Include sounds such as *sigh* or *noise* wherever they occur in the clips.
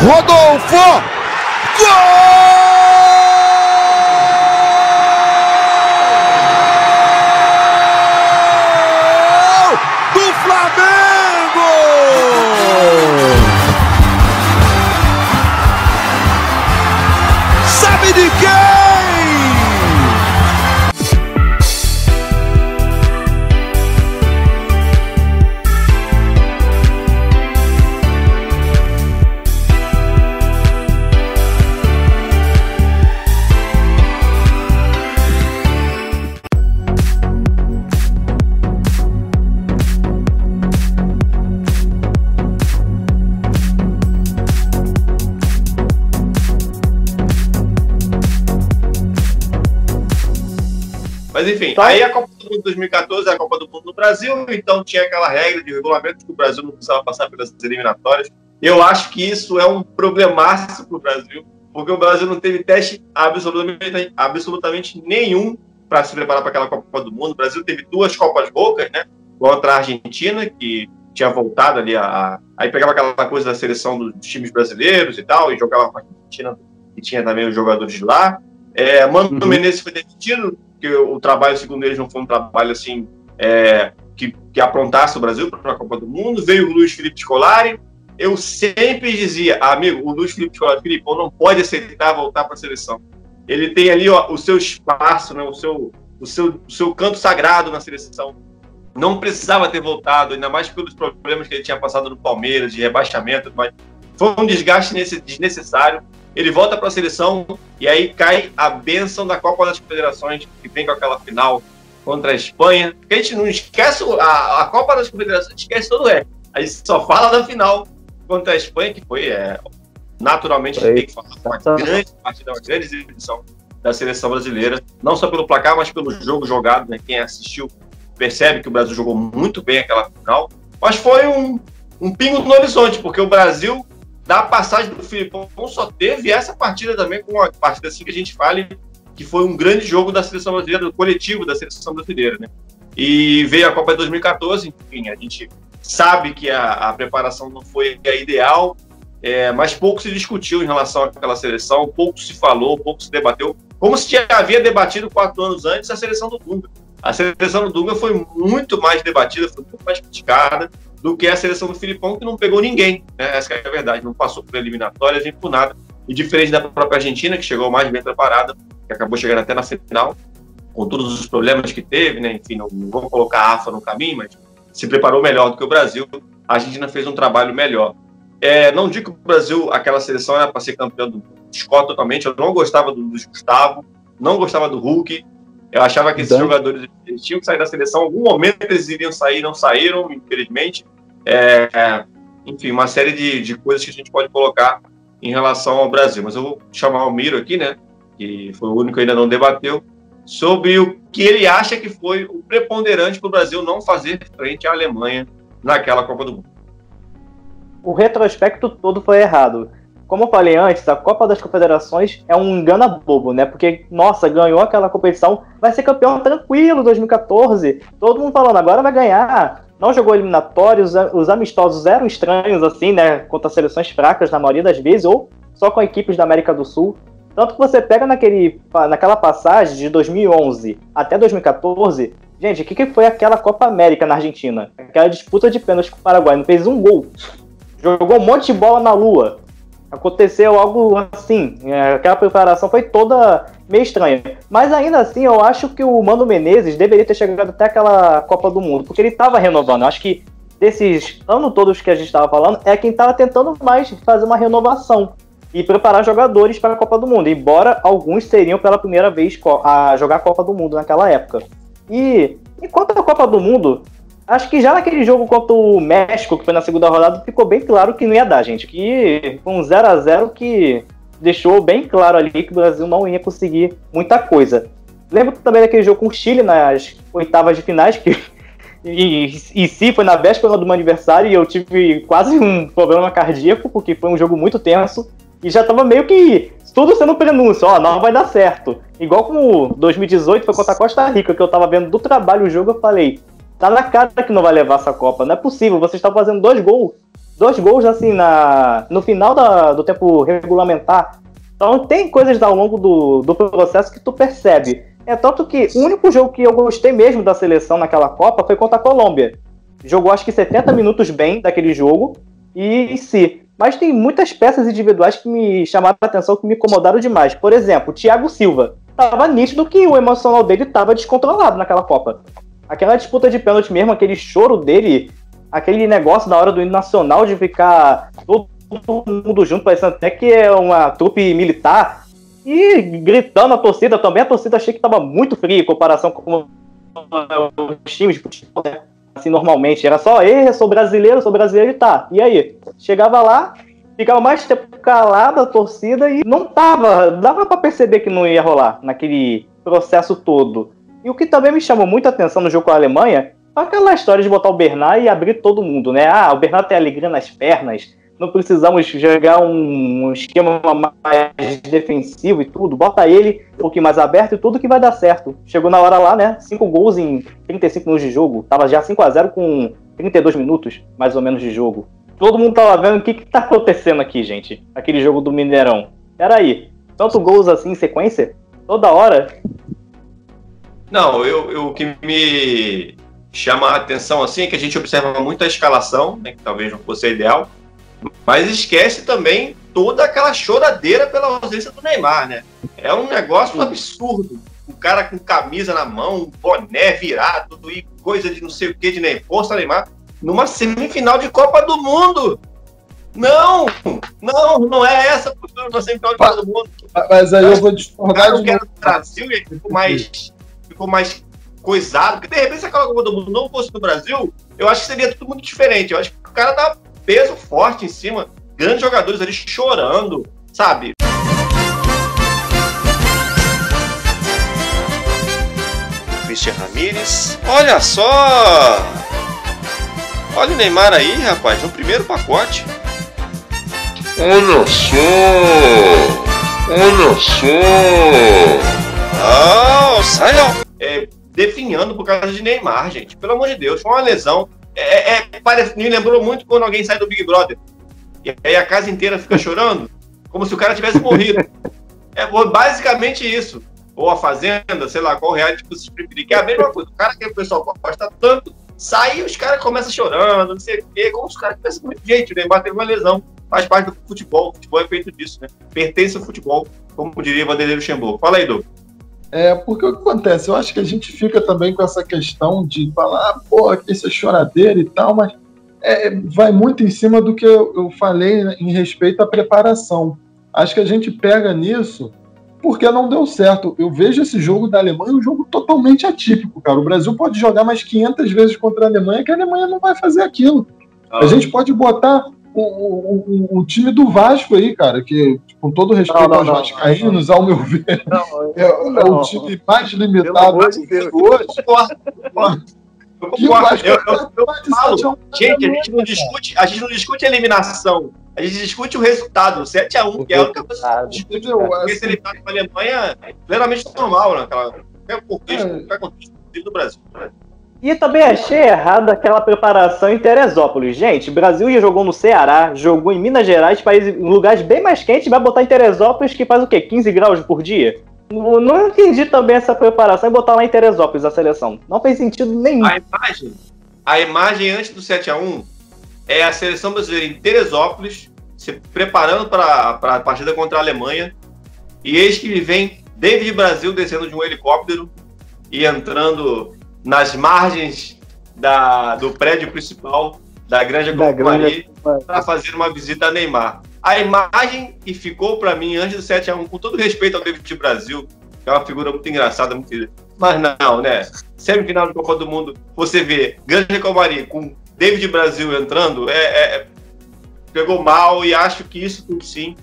Rodolfo! Gol! Enfim, tá. aí a Copa do Mundo de 2014 é a Copa do Mundo no Brasil, então tinha aquela regra de regulamento que o Brasil não precisava passar pelas eliminatórias. Eu acho que isso é um problemaço para o Brasil, porque o Brasil não teve teste absolutamente, absolutamente nenhum para se preparar para aquela Copa do Mundo. O Brasil teve duas Copas Bocas, né? Contra a Argentina, que tinha voltado ali a, a. Aí pegava aquela coisa da seleção dos times brasileiros e tal, e jogava com a Argentina, que tinha também os jogadores de lá. É, Mano uhum. Menezes foi demitido, que o trabalho, segundo eles, não foi um trabalho assim é, que, que aprontasse o Brasil para a Copa do Mundo. Veio o Luiz Felipe Scolari. Eu sempre dizia, amigo, o Luiz Felipe Scolari, Felipe, não pode aceitar voltar para a seleção. Ele tem ali ó, o seu espaço, né, o, seu, o, seu, o seu canto sagrado na seleção. Não precisava ter voltado, ainda mais pelos problemas que ele tinha passado no Palmeiras, de rebaixamento, mas foi um desgaste desnecessário ele volta para a seleção e aí cai a benção da Copa das Confederações, que vem com aquela final contra a Espanha. Porque a gente não esquece a, a Copa das Confederações, esquece todo o resto. A gente só fala da final contra a Espanha, que foi, é, naturalmente, a gente tem que falar uma grande partida, uma grande exibição da seleção brasileira, não só pelo placar, mas pelo jogo jogado. Né? Quem assistiu percebe que o Brasil jogou muito bem aquela final, mas foi um, um pingo no horizonte, porque o Brasil da passagem do Filipão só teve essa partida também, com uma partida assim que a gente fale, que foi um grande jogo da seleção brasileira, do coletivo da seleção brasileira, né? E veio a Copa de 2014, enfim, a gente sabe que a, a preparação não foi a ideal, é, mas pouco se discutiu em relação àquela seleção, pouco se falou, pouco se debateu, como se já havia debatido quatro anos antes a seleção do Dunga. A seleção do Dunga foi muito mais debatida, foi muito mais criticada, do que a seleção do Filipão, que não pegou ninguém. Né? Essa é a verdade, não passou por eliminatórias nem por nada. E diferente da própria Argentina, que chegou mais bem preparada, que acabou chegando até na final, com todos os problemas que teve, né? Enfim, não, não vou colocar a AFA no caminho, mas se preparou melhor do que o Brasil. A Argentina fez um trabalho melhor. É, não digo que o Brasil, aquela seleção era para ser campeão do Scott totalmente. Eu não gostava do Gustavo, não gostava do Hulk, eu achava que esses então... jogadores eles tinham que sair da seleção. Em algum momento eles iriam sair, não saíram, infelizmente. É, enfim, uma série de, de coisas que a gente pode colocar em relação ao Brasil. Mas eu vou chamar o Miro aqui, né? Que foi o único que ainda não debateu, sobre o que ele acha que foi o preponderante para o Brasil não fazer frente à Alemanha naquela Copa do Mundo. O retrospecto todo foi errado como eu falei antes, a Copa das Confederações é um engana bobo, né? Porque, nossa, ganhou aquela competição, vai ser campeão tranquilo 2014. Todo mundo falando, agora vai ganhar. Não jogou eliminatórios, os amistosos eram estranhos, assim, né? Contra seleções fracas na maioria das vezes, ou só com equipes da América do Sul. Tanto que você pega naquele, naquela passagem de 2011 até 2014, gente, o que, que foi aquela Copa América na Argentina? Aquela disputa de pênalti com o Paraguai, não fez um gol. Jogou um monte de bola na lua aconteceu algo assim. É, aquela preparação foi toda meio estranha. Mas ainda assim, eu acho que o Mano Menezes deveria ter chegado até aquela Copa do Mundo, porque ele estava renovando. Eu acho que desses anos todos que a gente estava falando, é quem estava tentando mais fazer uma renovação e preparar jogadores para a Copa do Mundo, embora alguns seriam pela primeira vez a jogar a Copa do Mundo naquela época. E enquanto a Copa do Mundo, Acho que já naquele jogo contra o México, que foi na segunda rodada, ficou bem claro que não ia dar, gente. Que foi um 0 a 0 que deixou bem claro ali que o Brasil não ia conseguir muita coisa. Lembro também daquele jogo com o Chile nas oitavas de finais, que *laughs* e, e sim, foi na véspera do meu aniversário e eu tive quase um problema cardíaco, porque foi um jogo muito tenso. E já tava meio que tudo sendo prenúncio, ó, não vai dar certo. Igual como 2018 foi contra a Costa Rica, que eu tava vendo do trabalho o jogo, eu falei, Tá na cara que não vai levar essa Copa. Não é possível. Vocês estão fazendo dois gols dois gols assim na, no final da, do tempo regulamentar. Então tem coisas ao longo do, do processo que tu percebe. É tanto que o único jogo que eu gostei mesmo da seleção naquela Copa foi contra a Colômbia. Jogou acho que 70 minutos bem daquele jogo e se. Mas tem muitas peças individuais que me chamaram a atenção, que me incomodaram demais. Por exemplo, Thiago Silva. Tava nítido que o emocional dele tava descontrolado naquela Copa. Aquela disputa de pênalti mesmo, aquele choro dele, aquele negócio na hora do hino nacional de ficar todo mundo junto, parecendo até que é uma trupe militar. E gritando a torcida também, a torcida achei que estava muito fria em comparação com os times de futebol, né? Assim, normalmente. Era só, ei, sou brasileiro, sou brasileiro e tá. E aí? Chegava lá, ficava mais tempo calado a torcida e não tava. Dava para perceber que não ia rolar naquele processo todo. E o que também me chamou muita atenção no jogo com a Alemanha aquela história de botar o Bernard e abrir todo mundo, né? Ah, o Bernard tem alegria nas pernas, não precisamos jogar um esquema mais defensivo e tudo, bota ele um pouquinho mais aberto e tudo que vai dar certo. Chegou na hora lá, né? Cinco gols em 35 minutos de jogo. Tava já 5 a 0 com 32 minutos, mais ou menos, de jogo. Todo mundo tava vendo o que que tá acontecendo aqui, gente. Aquele jogo do Mineirão. Peraí, tanto gols assim em sequência? Toda hora? Não, eu, eu, o que me chama a atenção assim é que a gente observa muito a escalação, né, que talvez não fosse a ideal, mas esquece também toda aquela choradeira pela ausência do Neymar, né? É um negócio absurdo. O cara com camisa na mão, boné virado e coisa de não sei o que de Neymar, força Neymar, numa semifinal de Copa do Mundo. Não, não, não é essa postura na semifinal de Copa do Mundo. Mas aí eu vou discordar de era do Brasil mais, ficou mais coisado. Porque de repente, se aquela Copa do Mundo não fosse no Brasil, eu acho que seria tudo muito diferente. Eu acho que o cara tá peso forte em cima, grandes jogadores ali chorando, sabe? Christian Ramírez, olha só! Olha o Neymar aí, rapaz, no primeiro pacote. Olha só! Olha só! Oh, sai ó! É, definhando por causa de Neymar, gente. Pelo amor de Deus, foi uma lesão é, é, parece, me lembrou muito quando alguém sai do Big Brother. E aí a casa inteira fica chorando, como se o cara tivesse morrido. É basicamente isso. Ou a Fazenda, sei lá, qual reality que vocês preferirem, que é a mesma coisa. O cara que o pessoal gosta tanto, sai e os caras começam chorando, não sei o quê, como os caras pensam muito. Gente, o Neymar teve uma lesão, faz parte do futebol. O futebol é feito disso, né? Pertence ao futebol, como diria Vanderlei Luxemburgo. Fala aí, Douglas. É, porque o que acontece? Eu acho que a gente fica também com essa questão de falar, ah, pô, aqui isso é choradeira e tal, mas é, vai muito em cima do que eu, eu falei em respeito à preparação. Acho que a gente pega nisso porque não deu certo. Eu vejo esse jogo da Alemanha um jogo totalmente atípico, cara. O Brasil pode jogar mais 500 vezes contra a Alemanha que a Alemanha não vai fazer aquilo. Ah. A gente pode botar o, o, o, time do Vasco aí, cara, que com todo respeito não, não, aos não, vascaínos, ao meu ver, *laughs* é, é, o time mais limitado de hoje. Eu concordo. Eu, eu, eu falo, gente, a gente não discute, a gente não discute a eliminação. A gente discute o resultado, 7x1, que é a única coisa que discute. Porque se ele tá com a Alemanha é plenamente normal. Né, qualquer contexto, qualquer contexto do Brasil. E também achei errado aquela preparação em Teresópolis. Gente, Brasil já jogou no Ceará, jogou em Minas Gerais, países, lugares bem mais quentes, vai botar em Teresópolis que faz o quê? 15 graus por dia? Não, não entendi também essa preparação e botar lá em Teresópolis a seleção. Não fez sentido nenhum. A imagem, a imagem antes do 7x1 é a seleção brasileira em Teresópolis, se preparando para a partida contra a Alemanha. E eis que vem David Brasil descendo de um helicóptero e entrando nas margens da, do prédio principal da Granja Companhia para fazer uma visita a Neymar. A imagem que ficou para mim antes do 7 a 1 com todo respeito ao David Brasil, que é uma figura muito engraçada, muito mas não, né? Semifinal de Copa do Mundo, você vê Granja Comari com David Brasil entrando, é, é, pegou mal e acho que isso tudo sim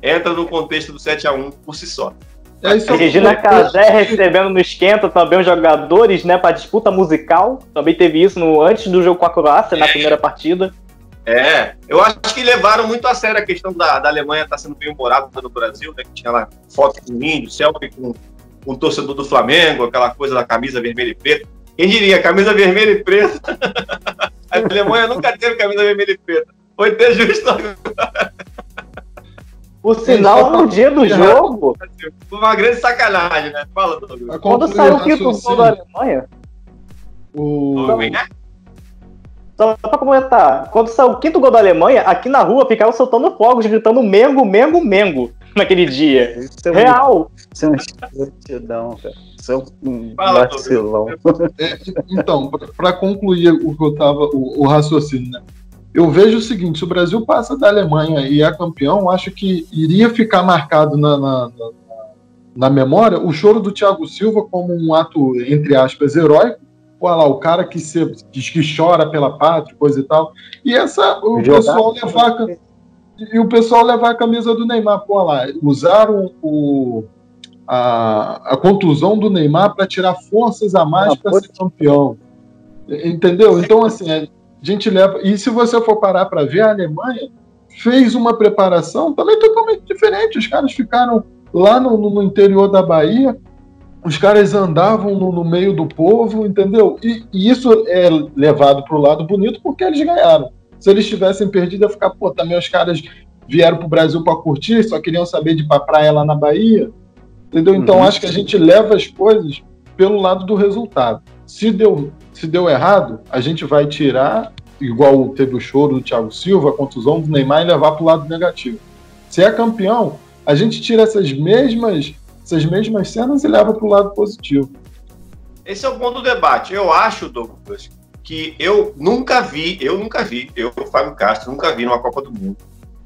entra no contexto do 7 a 1 por si só. É isso Regina Casé recebendo no esquenta também os jogadores, né, para disputa musical. Também teve isso no, antes do jogo com a Croácia, na primeira partida. É, eu acho que levaram muito a sério a questão da, da Alemanha estar tá sendo bem humorada no Brasil, né, que tinha lá foto com o índio, selfie com, com o torcedor do Flamengo, aquela coisa da camisa vermelha e preta. Quem diria, camisa vermelha e preta? *laughs* a Alemanha nunca teve camisa vermelha e preta. Foi ter justo O sinal no dia do jogo. Foi uma grande sacanagem, né? Fala, Douglas. Quando saiu o quinto gol da Alemanha. O... Só pra comentar, quando saiu o quinto gol da Alemanha, aqui na rua ficavam soltando fogos, gritando Mengo, Mengo, Mengo *laughs* naquele dia. Isso é Real. Isso é uma escrotidão, cara. Isso é um vacilão. É, então, para concluir o que eu tava, o, o, raciocínio, né? Eu vejo o seguinte: se o Brasil passa da Alemanha e é campeão, acho que iria ficar marcado na, na, na, na memória o choro do Thiago Silva como um ato, entre aspas, heróico olha lá, o cara que, se, que chora pela pátria, coisa e tal. E essa, o Jogar. pessoal levar a, e o pessoal levar a camisa do Neymar, pô, lá, usaram o, a, a contusão do Neymar para tirar forças a mais para ser campeão. Entendeu? Então, assim, a gente leva. E se você for parar para ver, a Alemanha fez uma preparação também totalmente diferente. Os caras ficaram lá no, no interior da Bahia, os caras andavam no, no meio do povo, entendeu? E, e isso é levado para o lado bonito porque eles ganharam. Se eles tivessem perdido, ia ficar, pô, também os caras vieram para o Brasil para curtir, só queriam saber de ir para praia lá na Bahia, entendeu? Então uhum. acho que a gente leva as coisas pelo lado do resultado. Se deu, se deu errado, a gente vai tirar, igual teve o choro do Thiago Silva, a contusão do Neymar, e levar para o lado negativo. Se é campeão, a gente tira essas mesmas essas mesmas cenas e leva para o lado positivo. Esse é o ponto do debate. Eu acho, Douglas, que eu nunca vi, eu nunca vi, eu, Fábio Castro, nunca vi numa Copa do Mundo,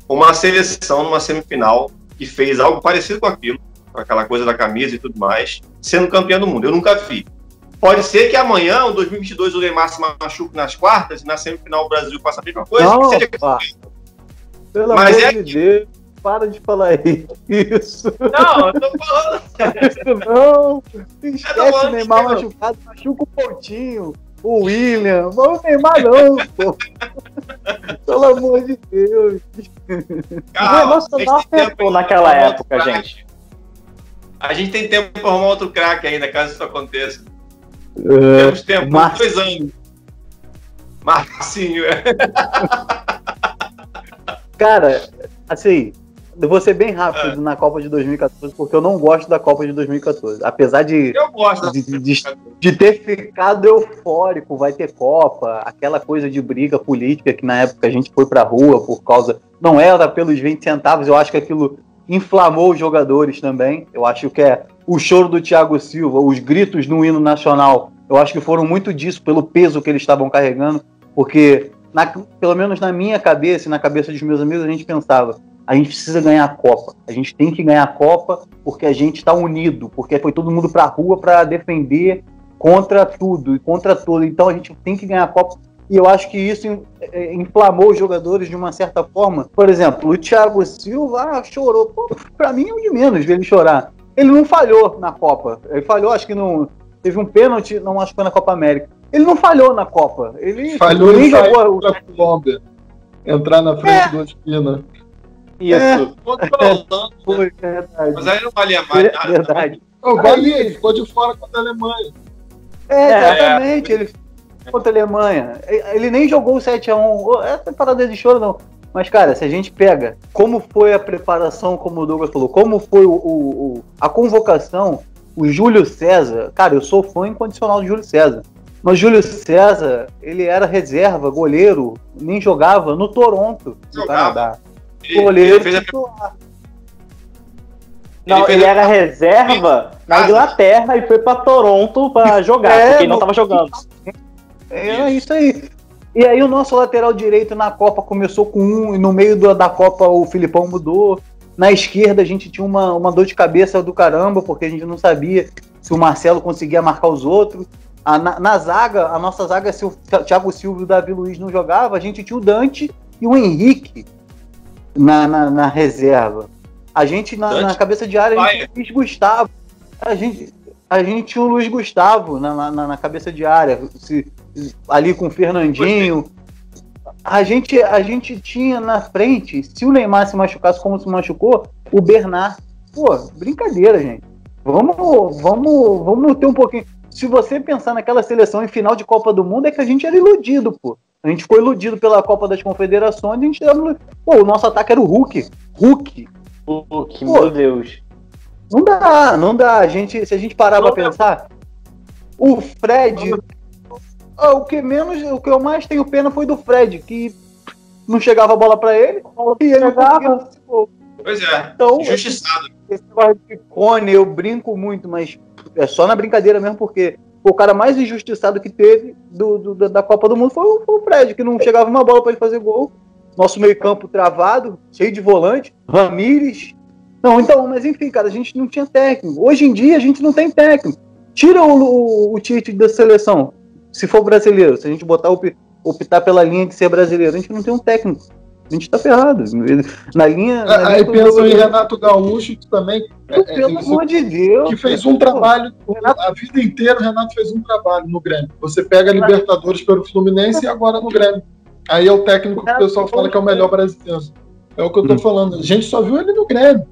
uma seleção numa semifinal que fez algo parecido com aquilo, com aquela coisa da camisa e tudo mais, sendo campeão do mundo. Eu nunca vi. Pode ser que amanhã, em 2022, o Neymar se machuque nas quartas e na semifinal o Brasil faça a mesma coisa. Não, que seja... Pelo Mas amor é de Deus para de falar isso. Não, eu tô falando. *laughs* Isso não. Esquece o Neymar machucado, machuca o Pontinho, o William. O Neymar não, pô. *laughs* Pelo amor de Deus. Calma, o emocional apertou naquela época, gente. A gente tem tempo para arrumar outro craque ainda, caso isso aconteça. Uh, Temos tempo, Mar... dois anos. Marcinho. Cara, assim, eu vou ser bem rápido é. na Copa de 2014, porque eu não gosto da Copa de 2014. Apesar de, de, de, de, ter ficado eufórico, vai ter Copa, aquela coisa de briga política que na época a gente foi pra rua por causa. Não era pelos 20 centavos, eu acho que aquilo inflamou os jogadores também. Eu acho que é o choro do Thiago Silva, os gritos no hino nacional, eu acho que foram muito disso, pelo peso que eles estavam carregando, porque, na, pelo menos na minha cabeça e na cabeça dos meus amigos, a gente pensava a gente precisa ganhar a Copa. A gente tem que ganhar a Copa porque a gente está unido, porque foi todo mundo para a rua para defender contra tudo e contra tudo. Então a gente tem que ganhar a Copa. E eu acho que isso é, inflamou os jogadores de uma certa forma. Por exemplo, o Thiago Silva ah, chorou. Para mim é o de menos ver ele chorar. Ele não falhou na Copa. Ele falhou, acho que não. Teve um pênalti, não acho que foi na Copa América. Ele não falhou na Copa. Ele falhou nem jogou. A Colômbia. Entrar na frente é. do Espina. Isso. É. Foi, verdade. Mas aí não valia mais nada. Verdade. Oh, valia, ele ficou de fora contra a Alemanha. É, exatamente. É. Ele contra a Alemanha. Ele nem jogou o 7x1. Essa parada de choro, não. Mas, cara, se a gente pega como foi a preparação, como o Douglas falou, como foi o, o, o a convocação, o Júlio César, cara, eu sou fã incondicional do Júlio César. Mas Júlio César, ele era reserva, goleiro, nem jogava no Toronto, no jogava. Canadá. Goleiro ele titular. Não, ele, ele era reserva na Inglaterra e foi para Toronto para *laughs* jogar, é, porque ele não estava jogando. É isso aí. E aí o nosso lateral direito na Copa começou com um, e no meio da Copa o Filipão mudou. Na esquerda a gente tinha uma, uma dor de cabeça do caramba, porque a gente não sabia se o Marcelo conseguia marcar os outros. A, na, na, zaga, a nossa zaga, se o Thiago Silva e o Davi Luiz não jogava, a gente tinha o Dante e o Henrique na, na, na reserva. A gente, na, na, cabeça de área, a gente tinha o Luiz Gustavo. A gente, a gente tinha o Luiz Gustavo na, na, na cabeça de área, se, ali com o Fernandinho. A gente, a gente tinha na frente, se o Neymar se machucasse como se machucou, o Bernard. Pô, brincadeira, gente. Vamos, vamos, vamos ter um pouquinho. Se você pensar naquela seleção em final de Copa do Mundo, é que a gente era iludido, pô. A gente ficou iludido pela Copa das Confederações, a gente Pô, o nosso ataque era o Hulk. Hulk. Hulk, Pô, meu Deus. Não dá, não dá. A gente, se a gente parar não pra pensar, o Fred. Ah, o que menos, o que eu mais tenho pena foi do Fred, que não chegava a bola para ele, e ele jogava. Pois é, então, injustiçado. Esse negócio de cone, eu brinco muito, mas é só na brincadeira mesmo, porque o cara mais injustiçado que teve do, do da Copa do Mundo foi o, foi o Fred, que não chegava uma bola para ele fazer gol. Nosso meio-campo travado, cheio de volante, Ramires. Não, então, mas enfim, cara, a gente não tinha técnico. Hoje em dia a gente não tem técnico. Tira o, o, o Tite da seleção, se for brasileiro, se a gente botar optar pela linha de ser brasileiro, a gente não tem um técnico. A gente tá ferrado. Na linha. Na Aí pensa em Renato Gaúcho, que também. É, é, pelo amor de Deus. Que fez um trabalho. Renato... A vida inteira o Renato fez um trabalho no Grêmio. Você pega a Libertadores pelo Fluminense e agora no Grêmio. Aí é o técnico que o pessoal fala que é o melhor brasileiro. É o que eu tô hum. falando. A gente só viu ele no Grêmio.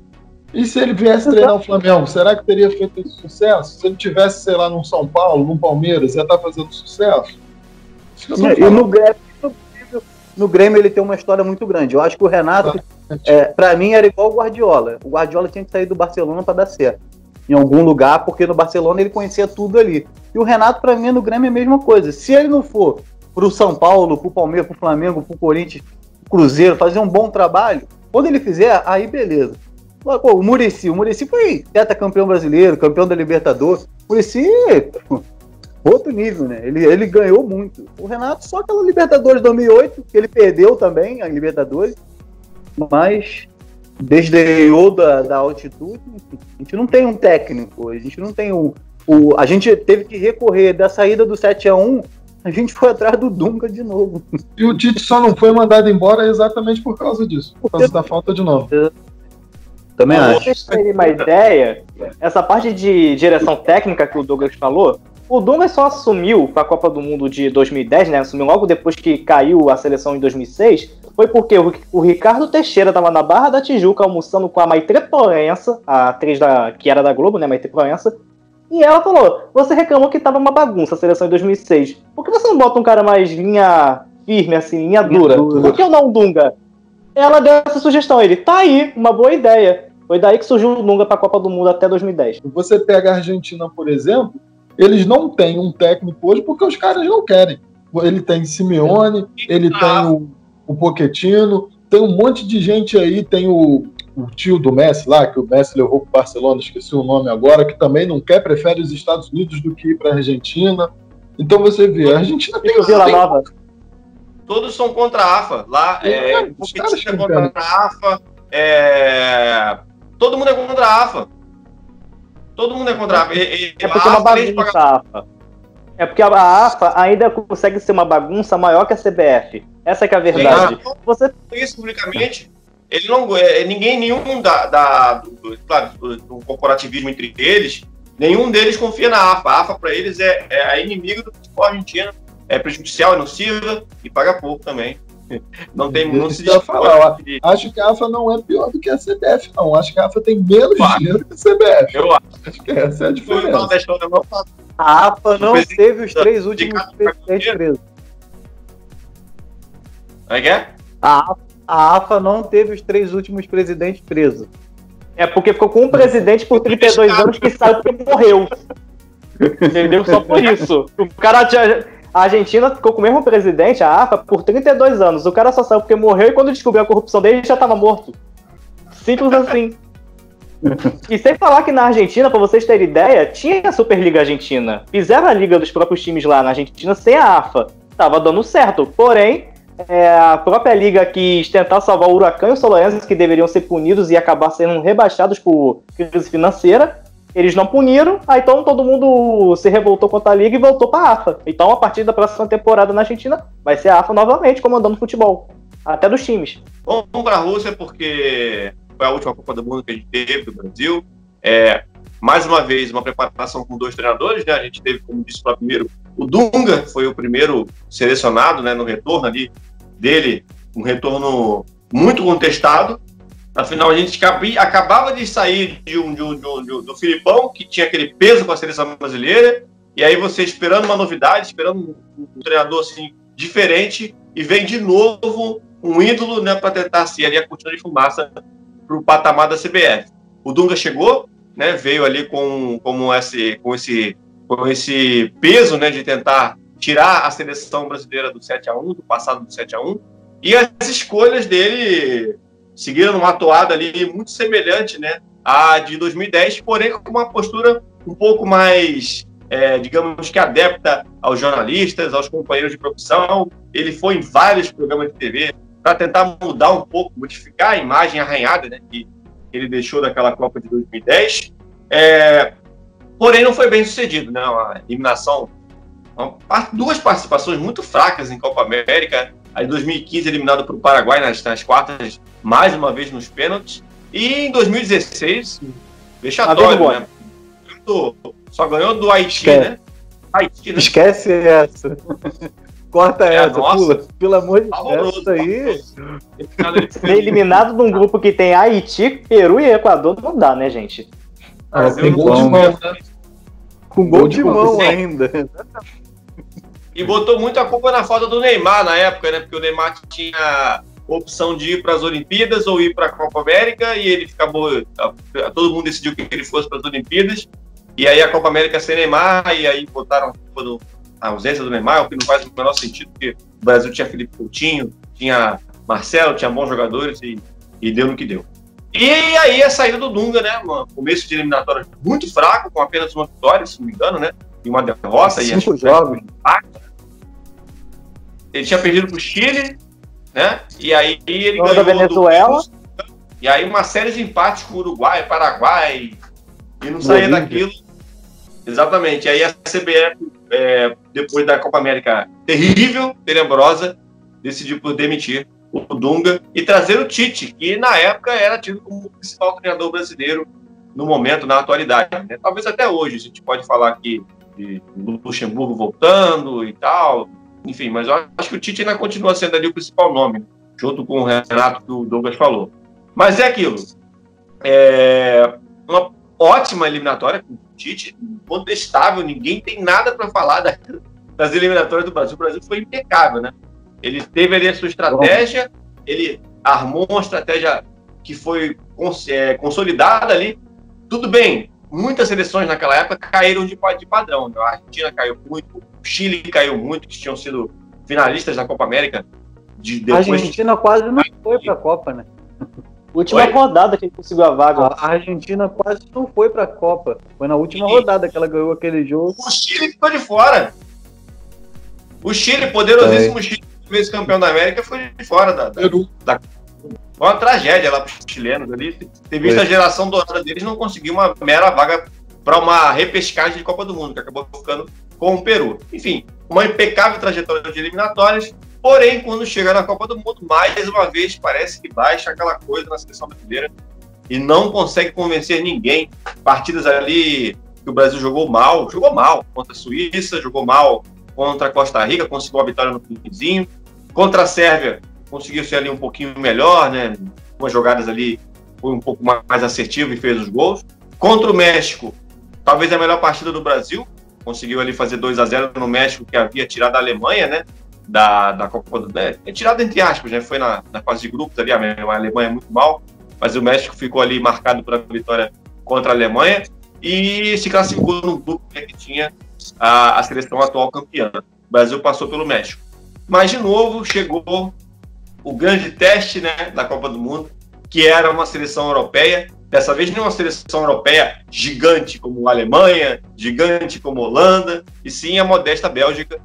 E se ele viesse treinar o Flamengo, será que teria feito esse sucesso? Se ele tivesse, sei lá, no São Paulo, no Palmeiras, ia estar tá fazendo sucesso? E no Grêmio, no Grêmio ele tem uma história muito grande. Eu acho que o Renato, é, para mim, era igual o Guardiola. O Guardiola tinha que sair do Barcelona para dar certo. Em algum lugar, porque no Barcelona ele conhecia tudo ali. E o Renato, para mim, no Grêmio é a mesma coisa. Se ele não for pro São Paulo, pro Palmeiras, pro Flamengo, pro Corinthians, pro Cruzeiro, fazer um bom trabalho, quando ele fizer, aí beleza. Pô, o Murici, o Murici foi teta campeão brasileiro, campeão da Libertadores. O Murici outro nível, né? Ele, ele ganhou muito. O Renato, só aquela Libertadores 2008, que ele perdeu também, a Libertadores, mas desdenhou da, da altitude. A gente não tem um técnico, a gente não tem um. O, a gente teve que recorrer da saída do 7 a 1 a gente foi atrás do Dunga de novo. E o Tite só não foi mandado embora exatamente por causa disso, por causa da falta de novo. Também acho. Pra vocês terem uma ideia, essa parte de direção técnica que o Douglas falou, o Dunga só assumiu para a Copa do Mundo de 2010, né? Assumiu logo depois que caiu a seleção em 2006. Foi porque o, Ricardo Teixeira estava na Barra da Tijuca almoçando com a Maitre Proença, a atriz da, que era da Globo, né? Maitre Proença. E ela falou: Você reclamou que tava uma bagunça a seleção em 2006. Por que você não bota um cara mais linha firme, assim, linha dura? Por que eu não Dunga? Ela deu essa sugestão. Ele: Tá aí, uma boa ideia. Foi daí que surgiu o Dunga para a Copa do Mundo até 2010. Você pega a Argentina, por exemplo, eles não têm um técnico hoje porque os caras não querem. Ele tem Simeone, ele tem o, o Pochettino, tem um monte de gente aí, tem o, o tio do Messi lá, que o Messi levou para o Barcelona, esqueci o nome agora, que também não quer, prefere os Estados Unidos do que ir para a Argentina. Então você vê, a Argentina tem. o Vila Nova. Todos são contra a AFA. Lá, é, é, é contra a AFA. É, todo mundo é contra a AFA. Todo mundo é contra a AFA. E, é porque é uma bagunça a AFA. É porque a AFA ainda consegue ser uma bagunça maior que a CBF. Essa é a verdade. Sim, Você isso publicamente. Ele não, é, ninguém, nenhum da, da do, claro, do, do, corporativismo entre eles, nenhum deles confia na AFA. A AFA para eles é, é a inimiga do futebol argentino, é prejudicial, é nociva e paga pouco também. Não tem não se falar. Acho que a AFA não é pior do que a CBF, não. Acho que a AFA tem menos claro. dinheiro que a CBF. Eu acho. acho que essa é a diferença. A AFA não teve os três últimos presidentes presos. É que é? A, a AFA não teve os três últimos presidentes presos. É porque ficou com um presidente por 32 anos que saiu porque morreu. *laughs* Entendeu? Só por isso. O cara tinha a Argentina ficou com o mesmo presidente, a AFA, por 32 anos. O cara só saiu porque morreu e quando descobriu a corrupção dele já estava morto. Simples assim. e sem falar que na Argentina, para vocês terem ideia, tinha a Superliga Argentina. Fizeram a liga dos próprios times lá na Argentina sem a AFA. Tava dando certo. Porém, é, a própria liga quis tentar salvar o Huracan e o Soloenses, que deveriam ser punidos e acabar sendo rebaixados por crise financeira. Eles não puniram, aí então todo mundo se revoltou contra a liga e voltou para a AFA. Então, a partir da próxima temporada na Argentina, vai ser a AFA novamente comandando futebol. Até dos times. Vamos para a Rússia, porque foi a última Copa do Mundo que a gente teve do Brasil. É, mais uma vez, uma preparação com dois treinadores, né? A gente teve, como disse para primeiro, o Dunga foi o primeiro selecionado, né? No retorno ali dele, um retorno muito contestado, Afinal, a gente acabava de sair de um, de um, de um, do Filipão, que tinha aquele peso com a seleção brasileira, e aí você esperando uma novidade, esperando um, um treinador assim, diferente, e vem de novo um ídolo né, para tentar ser ali a cortina de fumaça para o patamar da CBF. O Dunga chegou, né, veio ali com, com, esse, com, esse, com esse peso né, de tentar tirar a seleção brasileira do 7 a 1 do passado do 7 a 1 e as escolhas dele seguiram uma toada ali muito semelhante né, à de 2010, porém com uma postura um pouco mais é, digamos que adepta aos jornalistas, aos companheiros de profissão. Ele foi em vários programas de TV para tentar mudar um pouco, modificar a imagem arranhada né, que ele deixou daquela Copa de 2010. É, porém, não foi bem sucedido. Né, uma eliminação, uma, duas participações muito fracas em Copa América. Aí, em 2015, eliminado para o Paraguai nas, nas quartas, mais uma vez nos pênaltis. E em 2016, vexatório, né? Só ganhou do Haiti, Esquece. né? Haiti, né? Esquece essa. Corta é, essa, nossa, pula. Pelo amor de Deus, isso aí. Ser eliminado de um grupo que tem Haiti, Peru e Equador não dá, né, gente? Ah, tem gol de mão. Né? Com gol, de mão ainda. E botou muito a culpa na falta do Neymar na época, né? Porque o Neymar tinha opção de ir para as Olimpíadas ou ir para a Copa América e ele acabou. Todo mundo decidiu que ele fosse para as Olimpíadas e aí a Copa América sem Neymar, e aí botaram a ausência do Neymar, o que não faz o menor sentido, porque o Brasil tinha Felipe Coutinho, tinha Marcelo, tinha bons jogadores e, e deu no que deu. E aí a saída do Dunga, né? Um começo de eliminatória muito fraco, com apenas uma vitória, se não me engano, né? E uma derrota. Cinco e jogos. Ele tinha perdido para o Chile, né? E aí ele ganhou da Venezuela. Do... E aí uma série de empates com o Uruguai, Paraguai, e não saía daquilo. Exatamente. Aí a CBF, é, depois da Copa América terrível, tenebrosa, decidiu por demitir o Dunga e trazer o Tite, que na época era tido como o principal treinador brasileiro no momento, na atualidade. Né? Talvez até hoje, a gente pode falar aqui de Luxemburgo voltando e tal, enfim, mas eu acho que o Tite ainda continua sendo ali o principal nome, junto com o Renato que o Douglas falou. Mas é aquilo. É uma ótima eliminatória com o Tite, contestável, ninguém tem nada para falar das eliminatórias do Brasil. O Brasil foi impecável, né? Ele teve ali a sua estratégia, ele armou uma estratégia que foi é, consolidada ali. Tudo bem, muitas seleções naquela época caíram de, de padrão. Né? A Argentina caiu muito, o Chile caiu muito, que tinham sido finalistas da Copa América. De, depois... A Argentina quase não foi para a Copa, né? Última Oi? rodada que ele conseguiu a vaga. A Argentina quase não foi para a Copa. Foi na última rodada que ela ganhou aquele jogo. O Chile ficou de fora. O Chile, poderosíssimo é. Chile, vezes campeão da América, foi de fora da, da, da foi uma tragédia lá para os chilenos ali. Ter visto a geração dourada deles não conseguiu uma mera vaga para uma repescagem de Copa do Mundo, que acabou ficando com o Peru. Enfim, uma impecável trajetória de eliminatórias. Porém, quando chega na Copa do Mundo, mais uma vez parece que baixa aquela coisa na seleção brasileira e não consegue convencer ninguém. Partidas ali que o Brasil jogou mal, jogou mal contra a Suíça, jogou mal contra a Costa Rica, conseguiu a vitória no finzinho. Contra a Sérvia, conseguiu ser ali um pouquinho melhor, né? Umas jogadas ali foi um pouco mais assertivo e fez os gols. Contra o México, talvez a melhor partida do Brasil, conseguiu ali fazer 2 a 0 no México, que havia tirado a Alemanha, né? da, da Copa do Mundo. É tirado entre aspas, né? Foi na, na fase de grupos ali, a Alemanha é muito mal, mas o México ficou ali marcado por a vitória contra a Alemanha e se classificou no grupo né, que tinha a, a seleção atual campeã. O Brasil passou pelo México. Mas, de novo, chegou o grande teste né, da Copa do Mundo, que era uma seleção europeia. Dessa vez não uma seleção europeia gigante como a Alemanha, gigante como a Holanda, e sim a modesta Bélgica,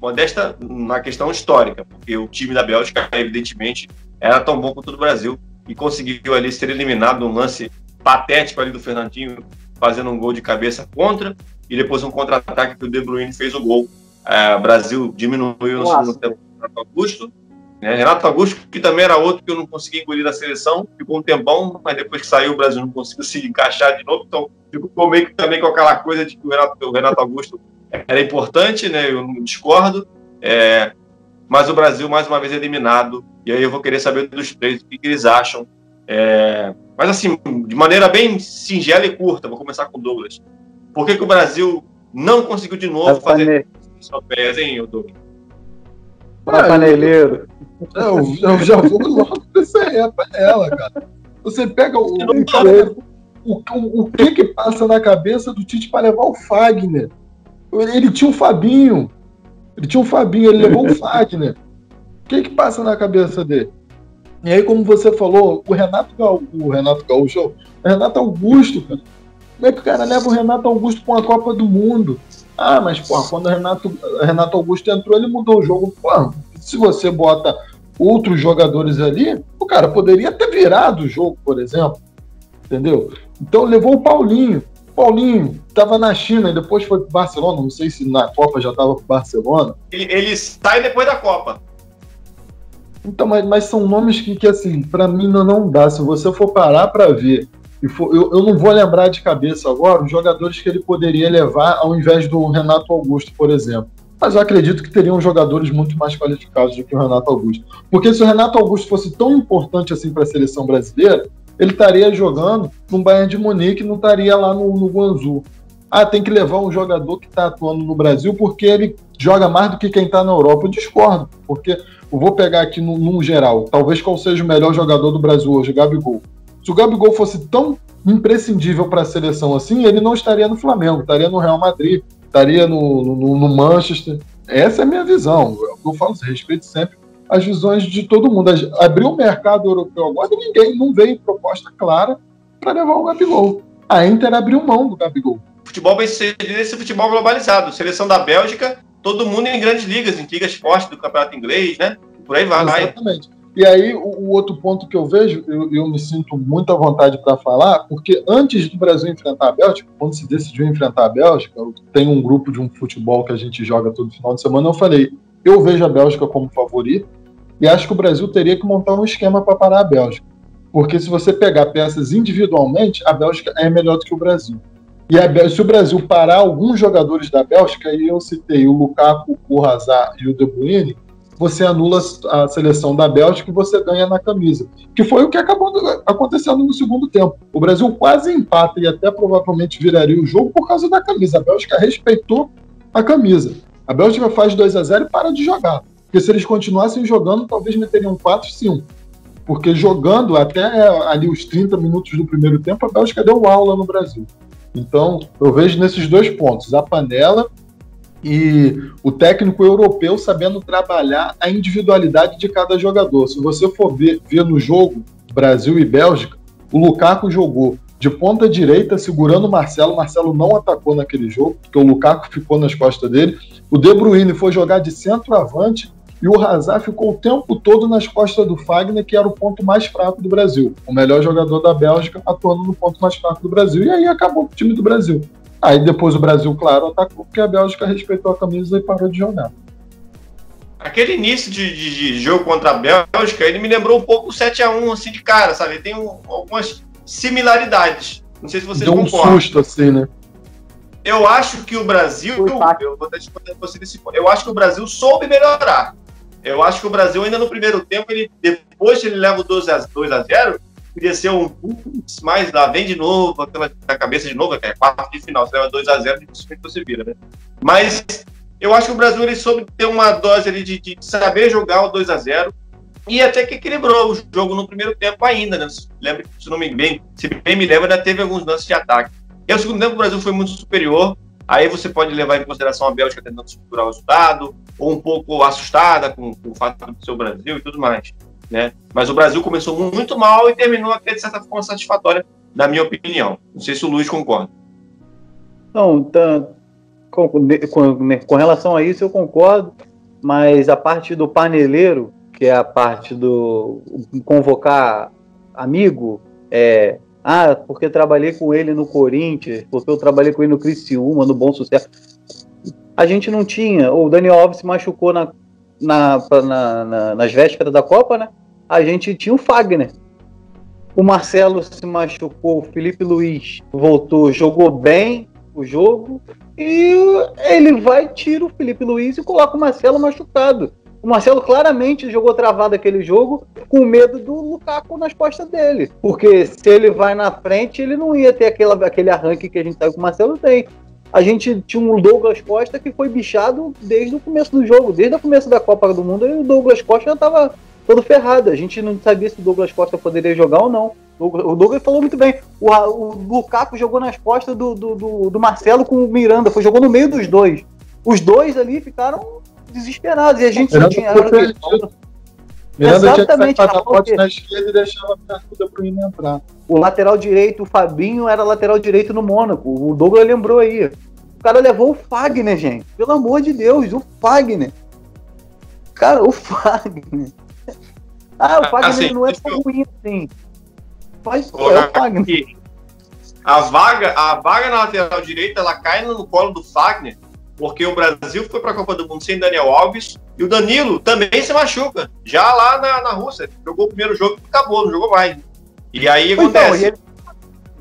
modesta na questão histórica, porque o time da Bélgica, evidentemente, era tão bom quanto o do Brasil e conseguiu ali ser eliminado num lance patético ali do Fernandinho, fazendo um gol de cabeça contra, e depois um contra-ataque que o De Bruyne fez o gol. É, o Brasil diminuiu no Nossa. segundo tempo Augusto. Né? Renato Augusto, que também era outro que eu não consegui engolir da seleção, ficou um tempão, mas depois que saiu o Brasil não conseguiu *laughs* se encaixar de novo, então ficou meio que também com aquela coisa de que o Renato, o Renato Augusto era importante, né? Eu não discordo. É, mas o Brasil, mais uma vez, é eliminado. E aí eu vou querer saber dos três o que, que eles acham. É, mas, assim, de maneira bem singela e curta, vou começar com o Douglas. Por que, que o Brasil não conseguiu de novo fazer europeias, hein, Douglas? Para paneleiro. Eu, eu já vou logo pra aí, a panela, cara. Você pega o. O, o, o que que passa na cabeça do Tite para levar o Fagner? Ele tinha um Fabinho. Ele tinha um Fabinho, ele levou o Fagner. O que que passa na cabeça dele? E aí, como você falou, o Renato Gaúcho, o Renato Gaúcho, o Renato Augusto, cara. Como é que o cara leva o Renato Augusto para uma Copa do Mundo? Ah, mas, pô, quando o Renato, Renato Augusto entrou, ele mudou o jogo. Se você bota outros jogadores ali, o cara poderia ter virado o jogo, por exemplo. Entendeu? Então levou o Paulinho. Paulinho estava na China e depois foi para Barcelona. Não sei se na Copa já estava para Barcelona. Ele, ele sai depois da Copa. Então, mas, mas são nomes que, que assim, para mim não, não dá. Se você for parar para ver, e eu, eu não vou lembrar de cabeça agora os jogadores que ele poderia levar ao invés do Renato Augusto, por exemplo. Mas eu acredito que teriam jogadores muito mais qualificados do que o Renato Augusto. Porque se o Renato Augusto fosse tão importante assim para a seleção brasileira, ele estaria jogando no Bayern de Munique, não estaria lá no, no Guangzhou. Ah, tem que levar um jogador que está atuando no Brasil porque ele joga mais do que quem está na Europa. Eu discordo, porque eu vou pegar aqui num geral. Talvez qual seja o melhor jogador do Brasil hoje, Gabigol. Se o Gabigol fosse tão imprescindível para a seleção assim, ele não estaria no Flamengo, estaria no Real Madrid, estaria no, no, no Manchester. Essa é a minha visão. Eu falo, respeito sempre as visões de todo mundo. Abriu o mercado europeu agora e ninguém não veio proposta clara para levar o Gabigol. A Inter abriu mão do Gabigol. Futebol vai ser esse futebol globalizado. Seleção da Bélgica, todo mundo em grandes ligas, em ligas fortes do campeonato inglês, né? Por aí vai. Exatamente. E aí, o, o, outro ponto que eu vejo, eu, eu me sinto muito à vontade para falar, porque antes do Brasil enfrentar a Bélgica, quando se decidiu enfrentar a Bélgica, tem um grupo de um futebol que a gente joga todo final de semana, eu falei, eu vejo a Bélgica como favorita, e acho que o Brasil teria que montar um esquema para parar a Bélgica. Porque se você pegar peças individualmente, a Bélgica é melhor do que o Brasil. E a, se o Brasil parar alguns jogadores da Bélgica, e eu citei o Lukaku, o Hazard e o De Bruyne, você anula a seleção da Bélgica e você ganha na camisa. Que foi o que acabou acontecendo no segundo tempo. O Brasil quase empata e até provavelmente viraria o jogo por causa da camisa. A Bélgica respeitou a camisa. A Bélgica faz 2 a 0 e para de jogar. Porque se eles continuassem jogando, talvez meteriam 4, 5. Porque jogando até ali os 30 minutos do primeiro tempo, a Bélgica deu aula no Brasil. Então, eu vejo nesses dois pontos, a panela e o técnico europeu sabendo trabalhar a individualidade de cada jogador. Se você for ver, ver no jogo Brasil e Bélgica, o Lukaku jogou de ponta direita segurando o Marcelo. Marcelo não atacou naquele jogo, porque o Lukaku ficou nas costas dele. O De Bruyne foi jogar de centroavante e o Hazard ficou o tempo todo nas costas do Fagner, que era o ponto mais fraco do Brasil. O melhor jogador da Bélgica atuando no ponto mais fraco do Brasil. E aí acabou o time do Brasil. Aí depois o Brasil, claro, atacou, porque a Bélgica respeitou a camisa e parou de jogar. Aquele início de, de, de jogo contra a Bélgica, ele me lembrou um pouco o 7x1, assim, de cara, sabe? Ele tem um, algumas similaridades. Não sei se vocês Deu concordam. um susto, assim, né? Eu acho que o Brasil. Eu vou responder você nesse ponto. Eu acho que o Brasil soube melhorar. Eu acho que o Brasil, ainda no primeiro tempo, ele, depois que ele leva o 2 a, 2 a 0 podia ser um putz, mais lá, vem de novo, aquela cabeça de novo, é quarto de final, você leva 2 a 0 dificilmente você vira, né? Mas eu acho que o Brasil ele soube ter uma dose ali de, de saber jogar o 2 a 0 e até que equilibrou o jogo no primeiro tempo ainda, né? Lembra, se não me bem, se bem me lembro, ainda teve alguns lances de ataque. E o segundo tempo o Brasil foi muito superior, Aí você pode levar em consideração a Bélgica tentando segurar o resultado, ou um pouco assustada com, com o fato do seu Brasil e tudo mais. Né? Mas o Brasil começou muito mal e terminou até de certa forma satisfatória, na minha opinião. Não sei se o Luiz concorda. Não, tá, com, com, com, relação a isso eu concordo, mas a parte do paneleiro, que é a parte do convocar amigo, é, ah, porque trabalhei com ele no Corinthians, porque eu trabalhei com ele no Criciúma, no Bom Sucesso. A gente não tinha. O Daniel Alves se machucou na, na, na, na, nas vésperas da Copa, né? A gente tinha o Fagner. O Marcelo se machucou, o Felipe Luiz voltou, jogou bem o jogo. E ele vai, tira o Felipe Luiz e coloca o Marcelo machucado. O Marcelo claramente jogou travado aquele jogo com medo do Lukaku nas costas dele. Porque se ele vai na frente, ele não ia ter aquela, aquele arranque que a gente sabe que o Marcelo tem. a gente tinha um Douglas Costa que foi bichado desde o começo do jogo, desde o começo da Copa do Mundo, e o Douglas Costa já estava todo ferrado. A gente não sabia se o Douglas Costa poderia jogar ou não. O Douglas falou muito bem. O, o Lukaku jogou nas costas do, do, do, do Marcelo com o Miranda, foi jogou no meio dos dois. Os dois ali ficaram desesperados e a gente Miranda tinha. Miranda Exatamente, tinha que sair na esquerda e deixava a pro entrar. O lateral direito, o Fabinho, era lateral direito no Mônaco. O Douglas lembrou aí. O cara levou o Fagner, gente. Pelo amor de Deus, o Fagner. Cara, o Fagner. Ah, o Fagner assim, não é tão ruim assim. Faz, é o Fagner. A vaga, a vaga na lateral direita, ela cai no colo do Fagner, porque o Brasil foi para a Copa do Mundo sem Daniel Alves e o Danilo também se machuca. Já lá na, na Rússia, jogou o primeiro jogo e acabou, não jogou mais. E aí então, acontece. Então,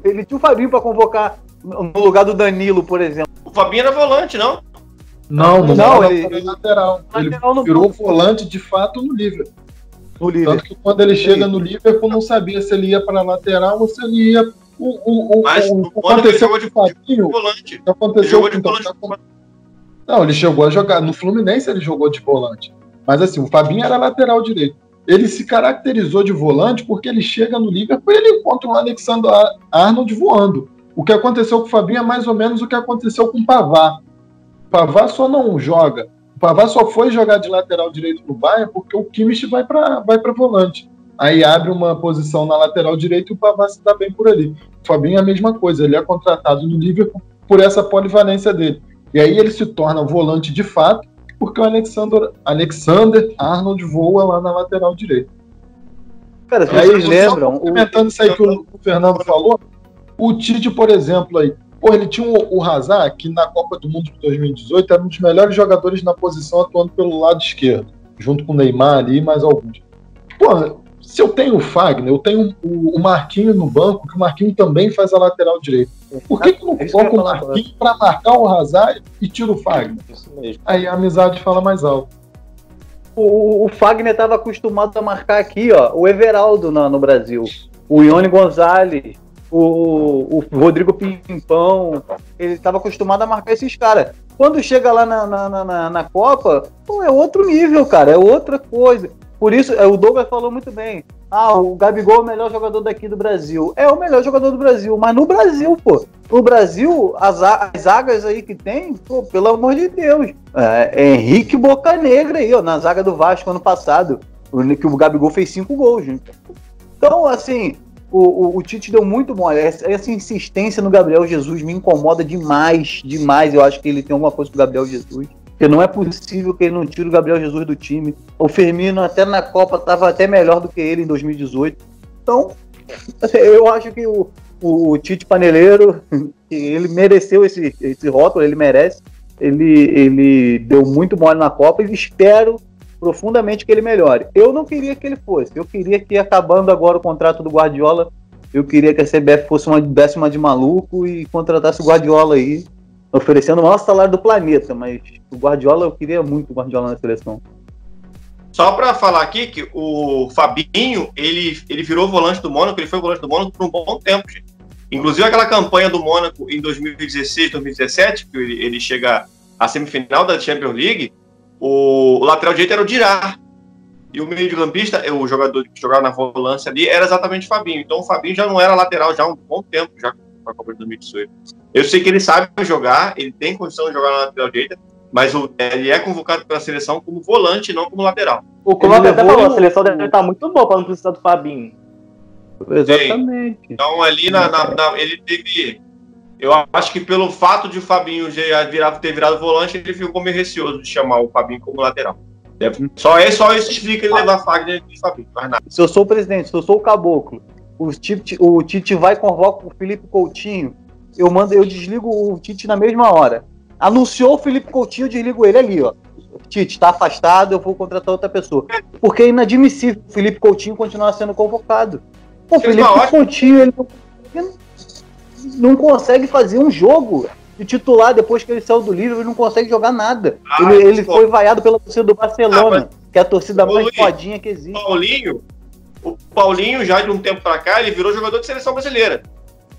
ele, ele tinha o Fabinho para convocar no lugar do Danilo, por exemplo. O Fabinho era volante, não? Não, não, não ele, ele, lateral. Ele lateral virou volante de fato no Liverpool. No Liverpool. Tanto que quando ele chega no Liverpool, não sabia se ele ia para lateral ou se ele ia. O, o, Mas o, o aconteceu de Fabinho. Volante. Aconteceu, ele jogou de então, volante. Não, ele chegou a jogar. No Fluminense ele jogou de volante. Mas assim, o Fabinho era lateral direito. Ele se caracterizou de volante porque ele chega no Liverpool e ele encontra o Alexander Arnold voando. O que aconteceu com o Fabinho é mais ou menos o que aconteceu com o Pavar. O Pavar só não joga. O Pavar só foi jogar de lateral direito no Bayern porque o Kimmich vai para vai volante. Aí abre uma posição na lateral direita e o Pavar se dá bem por ali. O Fabinho é a mesma coisa. Ele é contratado no Liverpool por essa polivalência dele. E aí ele se torna volante de fato, porque o Alexander, Alexander Arnold voa lá na lateral direita. Cara, vocês lembram? Comentando o... isso aí que o, Fernando falou, o Tite, por exemplo, aí, pô, ele tinha o, o Hazard, que na Copa do Mundo de 2018 era um dos melhores jogadores na posição atuando pelo lado esquerdo, junto com o Neymar ali e mais alguns. Pô, se eu tenho o Fagner, eu tenho o, o Marquinho no banco, que o Marquinho também faz a lateral direita. Por que, que não coloca o Marquinhos para marcar o Hazard e tira o Fagner? Aí a amizade fala mais alto. O, o Fagner estava acostumado a marcar aqui, ó, o Everaldo no, no Brasil, o Ione Gonzalez, o, o Rodrigo Pimpão, ele estava acostumado a marcar esses caras. Quando chega lá na, na, na, na Copa, pô, é outro nível, cara, é outra coisa. Por isso, é, o Douglas falou muito bem. Ah, o Gabigol é o melhor jogador daqui do Brasil. É o melhor jogador do Brasil, mas no Brasil, pô. No Brasil, as, as zagas aí que tem, pô, pelo amor de Deus. É, é Henrique Boca Negra aí, ó, na zaga do Vasco ano passado. Que o Gabigol fez cinco gols, gente. Então, assim, o, o, o, Tite deu muito bom. Essa, essa, insistência no Gabriel Jesus me incomoda demais, demais. Eu acho que ele tem alguma coisa com o Gabriel Jesus. Porque não é possível que ele não tire o Gabriel Jesus do time. O Firmino, até na Copa, estava até melhor do que ele em 2018. Então, assim, eu acho que o, o, Tite Paneleiro, *laughs* ele mereceu esse, esse rótulo, ele merece. Ele, ele deu muito mole na Copa e espero profundamente que ele melhore. Eu não queria que ele fosse. Eu queria que, acabando agora o contrato do Guardiola, eu queria que a CBF fosse uma décima de maluco e contratasse o Guardiola aí oferecendo o maior salário do planeta, mas o Guardiola, eu queria muito o Guardiola na seleção. Só para falar aqui que o Fabinho, ele, ele virou volante do Mônaco, ele foi volante do Mônaco por um bom tempo, gente. Inclusive aquela campanha do Mônaco em 2016, 2017, que ele, ele chega à semifinal da Champions League, o, o lateral direito era o Dirá. E o meio de campista, o jogador que jogava na volância ali, era exatamente o Fabinho. Então o Fabinho já não era lateral já há um bom tempo, já com a Copa de 2018. Eu sei que ele sabe jogar, ele tem condição de jogar na lateral direita, mas o, ele é convocado pela seleção como volante, não como lateral. O Klopp até falou, a seleção deve estar muito boa para não precisar do Fabinho. Exatamente. Sim. Então ali na, na, na, ele teve. Eu acho que pelo fato de o Fabinho já virar, ter virado volante, ele ficou meio receoso de chamar o Fabinho como lateral. Deve, só, é, só isso explica ele levar Fagner e Fabinho, mais nada. Se eu sou o presidente, se eu sou o caboclo, o Tite, o Tite vai convoca o Felipe Coutinho, eu mando, eu desligo o Tite na mesma hora. Anunciou o Felipe Coutinho, eu desligo ele ali, ó. Tite, está afastado, eu vou contratar outra pessoa. Porque é inadmissível o Felipe Coutinho continuar sendo convocado. O Felipe Coutinho, ele não, consegue fazer um jogo de titular depois que ele saiu do livro, ele não consegue jogar nada. Ah, ele, ele foi vaiado pela torcida do Barcelona, ah, que é a torcida mais fodinha que existe. Paulinho, o Paulinho, já de um tempo para cá, ele virou jogador de seleção brasileira.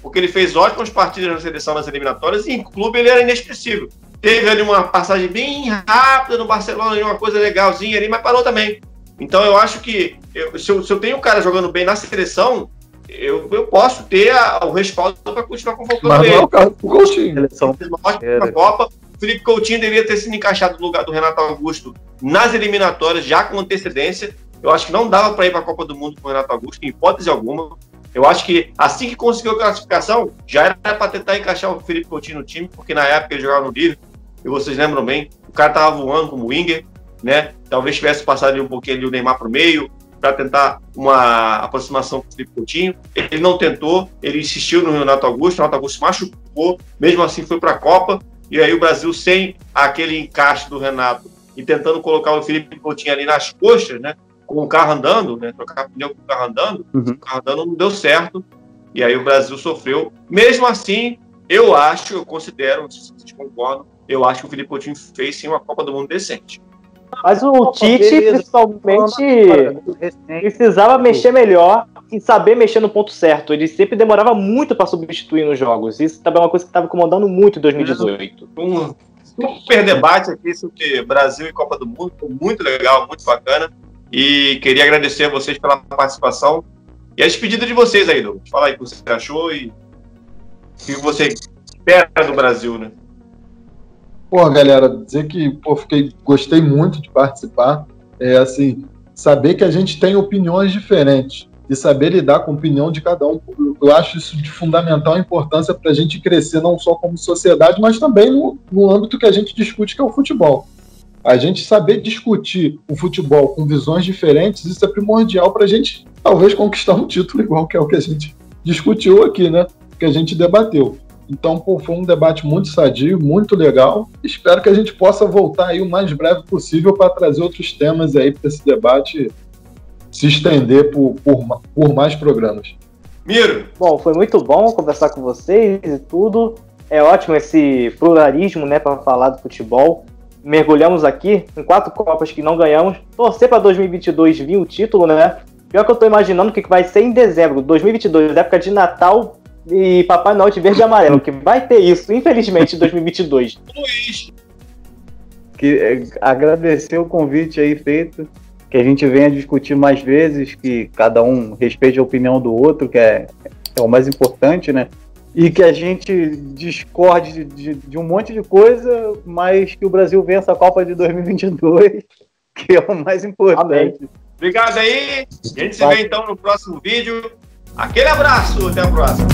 porque ele fez ótimas partidas na seleção nas eliminatórias e em clube ele era inexpressivo. Teve ali uma passagem bem rápida no Barcelona, uma coisa legalzinha ali, mas parou também. Então eu acho que eu, se, eu, se, eu, tenho um cara jogando bem na seleção, eu, eu posso ter a, o respaldo para continuar convocando mas ele. Não é o caso do Coutinho. Seleção. Uma Copa. O Felipe Coutinho deveria ter sido encaixado no lugar do Renato Augusto nas eliminatórias, já com antecedência. Eu acho que não dava para ir para a Copa do Mundo com o Renato Augusto, em hipótese alguma. Eu acho que assim que conseguiu a classificação, já era para tentar encaixar o Felipe Coutinho no time, porque na época ele jogava no Liverpool, e vocês lembram bem, o cara tava voando como winger, né? Talvez tivesse passado ali um pouquinho ali o Neymar para o meio, para tentar uma aproximação com o Felipe Coutinho. Ele não tentou, ele insistiu no Renato Augusto, o Renato Augusto machucou, mesmo assim foi para a Copa, e aí o Brasil sem aquele encaixe do Renato e tentando colocar o Felipe Coutinho ali nas coxas, né? Com o carro andando, né? Trocar pneu com o carro andando, uhum. o carro andando não deu certo, e aí o Brasil sofreu. Mesmo assim, eu acho, eu considero, não sei se vocês concordam, eu acho que o Felipe Coutinho fez sim uma Copa do Mundo decente. Mas o Tite, principalmente, precisava mexer melhor e saber mexer no ponto certo. Ele sempre demorava muito para substituir nos jogos. Isso também é uma coisa que estava incomodando muito em 2018. Um super debate aqui sobre Brasil e Copa do Mundo. Foi muito legal, muito bacana. E queria agradecer a vocês pela participação. E a despedida de vocês aí, Douglas. Fala aí o que você achou e o que você espera do Brasil, né? Pô, galera, dizer que pô, fiquei, gostei muito de participar. É assim, saber que a gente tem opiniões diferentes e saber lidar com a opinião de cada um. Eu acho isso de fundamental importância para a gente crescer não só como sociedade, mas também no, no âmbito que a gente discute, que é o futebol. A gente saber discutir o futebol com visões diferentes, isso é primordial para a gente talvez conquistar um título igual que é o que a gente discutiu aqui, né? Que a gente debateu. Então, pô, foi um debate muito sadio, muito legal. Espero que a gente possa voltar aí o mais breve possível para trazer outros temas aí para esse debate se estender por, por, por mais programas. Miro! Bom, foi muito bom conversar com vocês e tudo. É ótimo esse pluralismo, né, para falar do futebol. Mergulhamos aqui em quatro Copas que não ganhamos. Torcer para 2022 vir o título, né? Pior que eu tô imaginando o que vai ser em dezembro, 2022, época de Natal, e Papai Noel de verde e amarelo, que vai ter isso, infelizmente, em 2022. Luiz. Que, é, agradecer o convite aí feito, que a gente venha discutir mais vezes, que cada um respeite a opinião do outro, que é, é o mais importante, né? E que a gente discorde de, de, de, um monte de coisa, mas que o Brasil vença a Copa de 2022, *laughs* que é o mais importante. Amém. Obrigado aí. A gente se vê então no próximo vídeo. Aquele abraço, até a próxima.